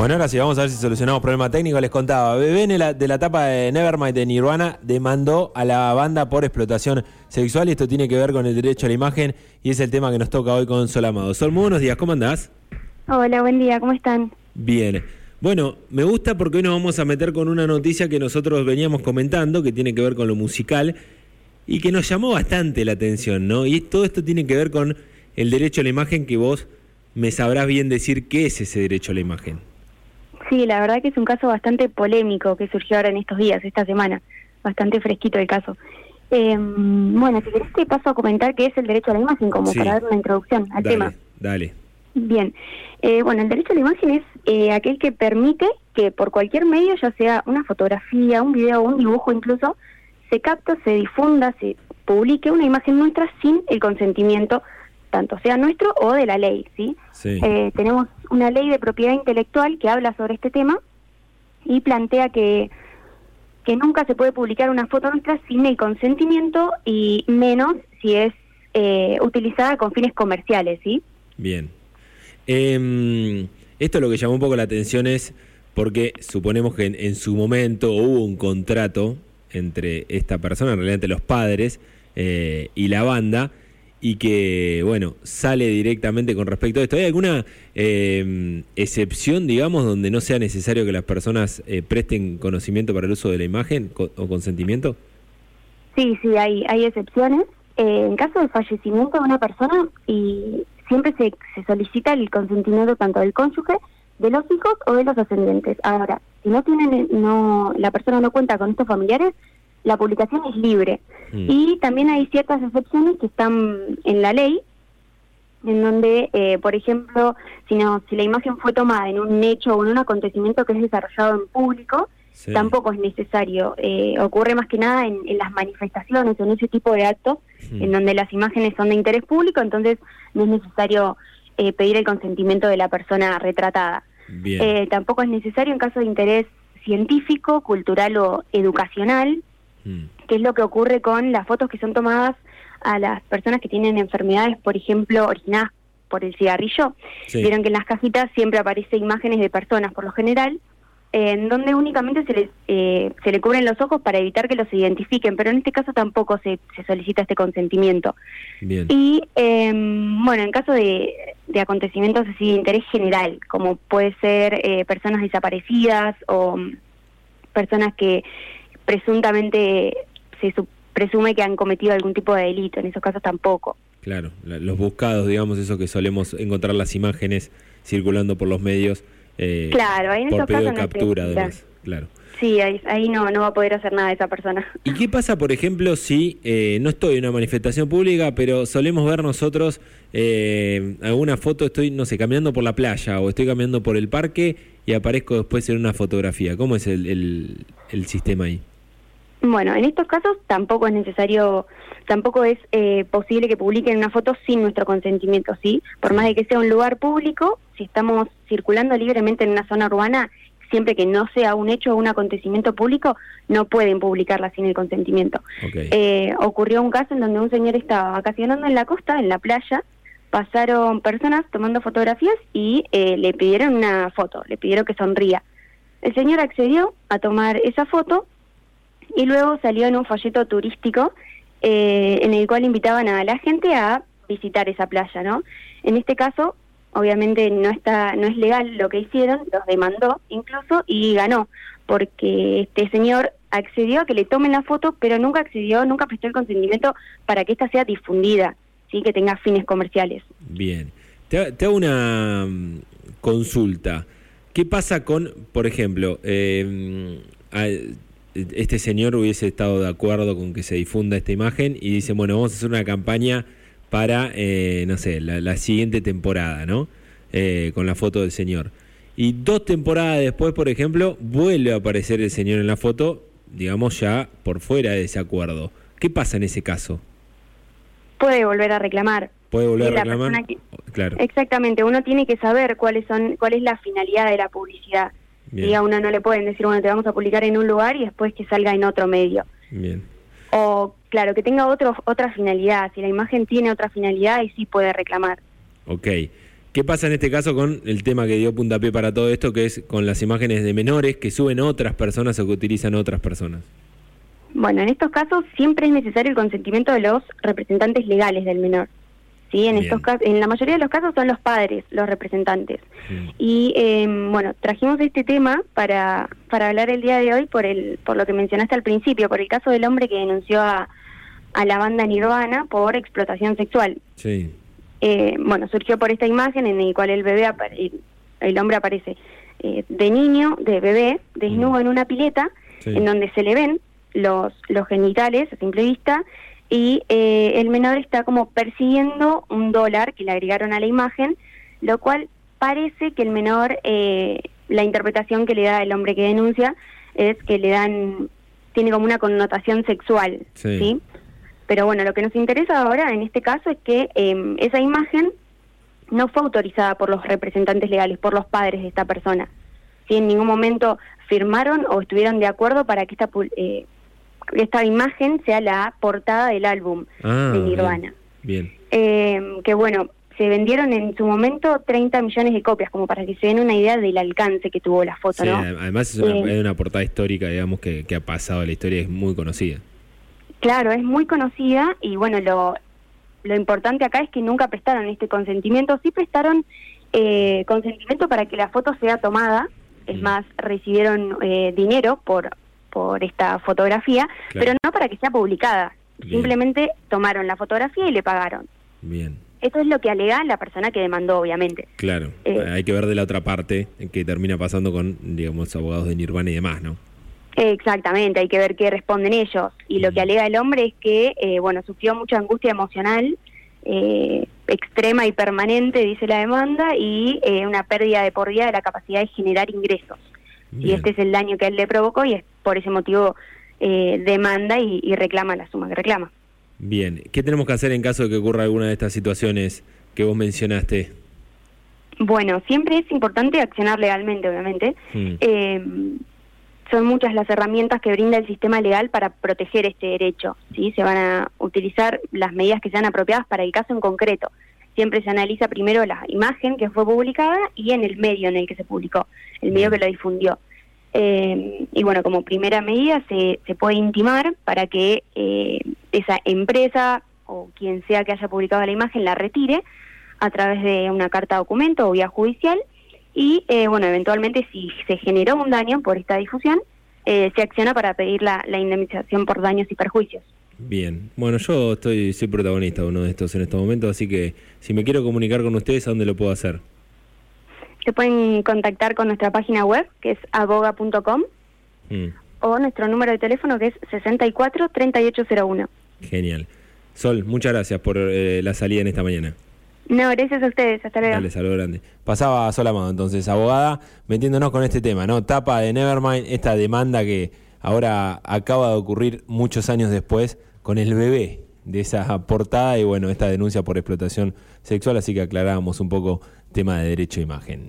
Bueno, ahora sí, vamos a ver si solucionamos problema técnico. Les contaba, Bebé de la, etapa de Nevermind de Nirvana demandó a la banda por explotación sexual y esto tiene que ver con el derecho a la imagen y es el tema que nos toca hoy con Sol Amado. Sol, muy buenos días, ¿cómo andás? Hola, buen día, ¿cómo están? Bien. Bueno, me gusta porque hoy nos vamos a meter con una noticia que nosotros veníamos comentando, que tiene que ver con lo musical y que nos llamó bastante la atención, ¿no? Y todo esto tiene que ver con el derecho a la imagen que vos me sabrás bien decir qué es ese derecho a la imagen. Sí, la verdad que es un caso bastante polémico que surgió ahora en estos días, esta semana. Bastante fresquito el caso. Eh, bueno, si querés te paso a comentar qué es el derecho a la imagen, como para dar una introducción al tema. Dale. Bien. Eh, bueno, el derecho a la imagen es eh, aquel que permite que por cualquier medio, ya sea una fotografía, un video o un dibujo incluso, se capte, se difunda, se publique una imagen nuestra sin el consentimiento tanto sea nuestro o de la ley, ¿sí? Eh, tenemos una ley de propiedad intelectual que habla sobre este tema y plantea que, que nunca se puede publicar una foto nuestra sin el consentimiento y menos si es eh, utilizada con fines comerciales, ¿sí? Bien. Eh, esto lo que llamó un poco la atención es porque suponemos que en, su momento hubo un contrato entre esta persona, en realidad entre los padres eh, y la banda, y que, bueno, sale directamente con respecto a esto. ¿Hay alguna eh, excepción, digamos, donde no sea necesario que las personas eh, presten conocimiento para el uso de la imagen o consentimiento? Sí, sí, hay, hay excepciones. Eh, en caso de fallecimiento de una persona, y siempre se, se solicita el consentimiento tanto del cónyuge, de los hijos o de los ascendientes. Ahora, si no tienen, no, la persona no cuenta con estos familiares, la publicación es libre. Mm. Y también hay ciertas excepciones que están en la ley, en donde, eh, por ejemplo, si, no, si la imagen fue tomada en un hecho o en un acontecimiento que es desarrollado en público, tampoco es necesario. Eh, ocurre más que nada en, las manifestaciones o en ese tipo de actos, mm. en donde las imágenes son de interés público, entonces no es necesario eh, pedir el consentimiento de la persona retratada. tampoco es necesario en caso de interés científico, cultural o educacional, Mm. ¿Qué es lo que ocurre con las fotos que son tomadas a las personas que tienen enfermedades, por ejemplo, originadas por el cigarrillo? Vieron que en las cajitas siempre aparece imágenes de personas, por lo general, en donde únicamente se les eh, se le cubren los ojos para evitar que los identifiquen, pero en este caso tampoco se, se solicita este consentimiento. Y em, bueno, en caso de, de acontecimientos así de interés general, como puede ser eh, personas desaparecidas o mm, personas que presuntamente se presume que han cometido algún tipo de delito, en esos casos tampoco. Claro, los buscados, digamos, eso que solemos encontrar las imágenes circulando por los medios. Eh, claro, ahí en por esos casos de captura, además, claro. Sí, ahí, no, no va a poder hacer nada esa persona. ¿Y qué pasa, por ejemplo, si eh, no estoy en una manifestación pública, pero solemos ver nosotros eh, alguna foto, estoy, no sé, caminando por la playa o estoy caminando por el parque y aparezco después en una fotografía? ¿Cómo es el, el sistema ahí? Bueno, en estos casos tampoco es necesario, tampoco es eh, posible que publiquen una foto sin nuestro consentimiento, ¿sí? Por más de que sea un lugar público, si estamos circulando libremente en una zona urbana, siempre que no sea un hecho o un acontecimiento público, no pueden publicarla sin el consentimiento. Eh, ocurrió un caso en donde un señor estaba vacacionando en la costa, en la playa, pasaron personas tomando fotografías y eh, le pidieron una foto, le pidieron que sonría. El señor accedió a tomar esa foto y luego salió en un folleto turístico eh, en el cual invitaban a la gente a visitar esa playa, ¿no? En este caso, obviamente no está, no es legal lo que hicieron, los demandó incluso y ganó, porque este señor accedió a que le tomen la foto, pero nunca accedió, nunca prestó el consentimiento para que esta sea difundida, sí, que tenga fines comerciales. Bien, te, hago una mm, consulta. ¿Qué pasa con, por ejemplo, eh, este señor hubiese estado de acuerdo con que se difunda esta imagen y dice, bueno, vamos a hacer una campaña para, eh, no sé, la, siguiente temporada, ¿no? Eh, con la foto del señor. Y dos temporadas después, por ejemplo, vuelve a aparecer el señor en la foto, digamos ya por fuera de ese acuerdo. ¿Qué pasa en ese caso? Puede volver a reclamar. Puede volver a reclamar. claro. Exactamente, uno tiene que saber cuáles son, cuál es la finalidad de la publicidad. Y a uno no le pueden decir, bueno, te vamos a publicar en un lugar y después que salga en otro medio. Bien. O, claro, que tenga otro, otra finalidad. Si la imagen tiene otra finalidad, y sí puede reclamar. Ok. ¿Qué pasa en este caso con el tema que dio puntapié para todo esto, que es con las imágenes de menores que suben otras personas o que utilizan otras personas? Bueno, en estos casos siempre es necesario el consentimiento de los representantes legales del menor. ¿Sí? En, estos casos, en la mayoría de los casos son los padres los representantes. Y em, bueno, trajimos este tema para, para hablar el día de hoy por, el, por lo que mencionaste al principio, por el caso del hombre que denunció a, a la banda Nirvana por explotación sexual. Sí. Eh, bueno, surgió por esta imagen en la cual el bebé, el hombre aparece eh, de niño, de bebé, desnudo mm. en una pileta, en donde se le ven los, los genitales a simple vista, y eh, el menor está como persiguiendo un dólar que le agregaron a la imagen, lo cual parece que el menor, la interpretación que le da el hombre que denuncia es que le dan, tiene como una connotación sexual, ¿sí? Pero bueno, lo que nos interesa ahora en este caso es que em, esa imagen no fue autorizada por los representantes legales, por los padres de esta persona. Si en ningún momento firmaron o estuvieron de acuerdo para que esta, eh, esta imagen sea la portada del álbum ah, de Nirvana. Bien. Em, que bueno, se vendieron en su momento 30 millones de copias, como para que se den una idea del alcance que tuvo la foto, ¿no? Además es una, eh, es una portada histórica, digamos, que, que ha pasado la historia, es muy conocida. Claro, es muy conocida y bueno, lo, lo importante acá es que nunca prestaron este consentimiento, sí prestaron eh, consentimiento para que la foto sea tomada, es mm. más, recibieron eh, dinero por, por esta fotografía, pero no para que sea publicada, simplemente tomaron la fotografía y le pagaron. Bien. Eso es lo que alega la persona que demandó, obviamente. Claro, eh, hay que ver de la otra parte que termina pasando con, digamos, abogados de Nirvana y demás, ¿no? Exactamente, hay que ver qué responden ellos. Y lo que alega el hombre es que, eh, bueno, sufrió mucha angustia emocional eh, extrema y permanente, dice la demanda, y eh, una pérdida de por vida de la capacidad de generar ingresos. Y este es el daño que él le provocó y es por ese motivo demanda y, y reclama la suma que reclama. Bien, ¿qué tenemos que hacer en caso de que ocurra alguna de estas situaciones que vos mencionaste? Bueno, siempre es importante accionar legalmente, obviamente. Mm. Eh, son muchas las herramientas que brinda el sistema legal para proteger este derecho. ¿sí? Se van a utilizar las medidas que sean apropiadas para el caso en concreto. Siempre se analiza primero la imagen que fue publicada y en el medio en el que se publicó, el medio que lo difundió. Eh, y bueno, como primera medida se, se puede intimar para que eh, esa empresa o quien sea que haya publicado la imagen la retire a través de una carta documento o vía judicial y eh, bueno, eventualmente si se generó un daño por esta difusión, eh, se acciona para pedir la, indemnización por daños y perjuicios. Bien, bueno, yo estoy soy protagonista de uno de estos en estos momentos, así que si me quiero comunicar con ustedes, ¿a dónde lo puedo hacer? Se pueden contactar con nuestra página web, que es aboga.com, mm. o nuestro número de teléfono, que es 64 3801. Genial. Sol, muchas gracias por eh, la salida en esta mañana. No, gracias a ustedes. Hasta luego. Dale, saludo grande. Pasaba Solamado, entonces, abogada, metiéndonos con este tema, ¿no? Tapa de Nevermind, esta demanda que ahora acaba de ocurrir muchos años después con el bebé de esa portada y bueno, esta denuncia por explotación sexual, así que aclarábamos un poco tema de derecho a imagen.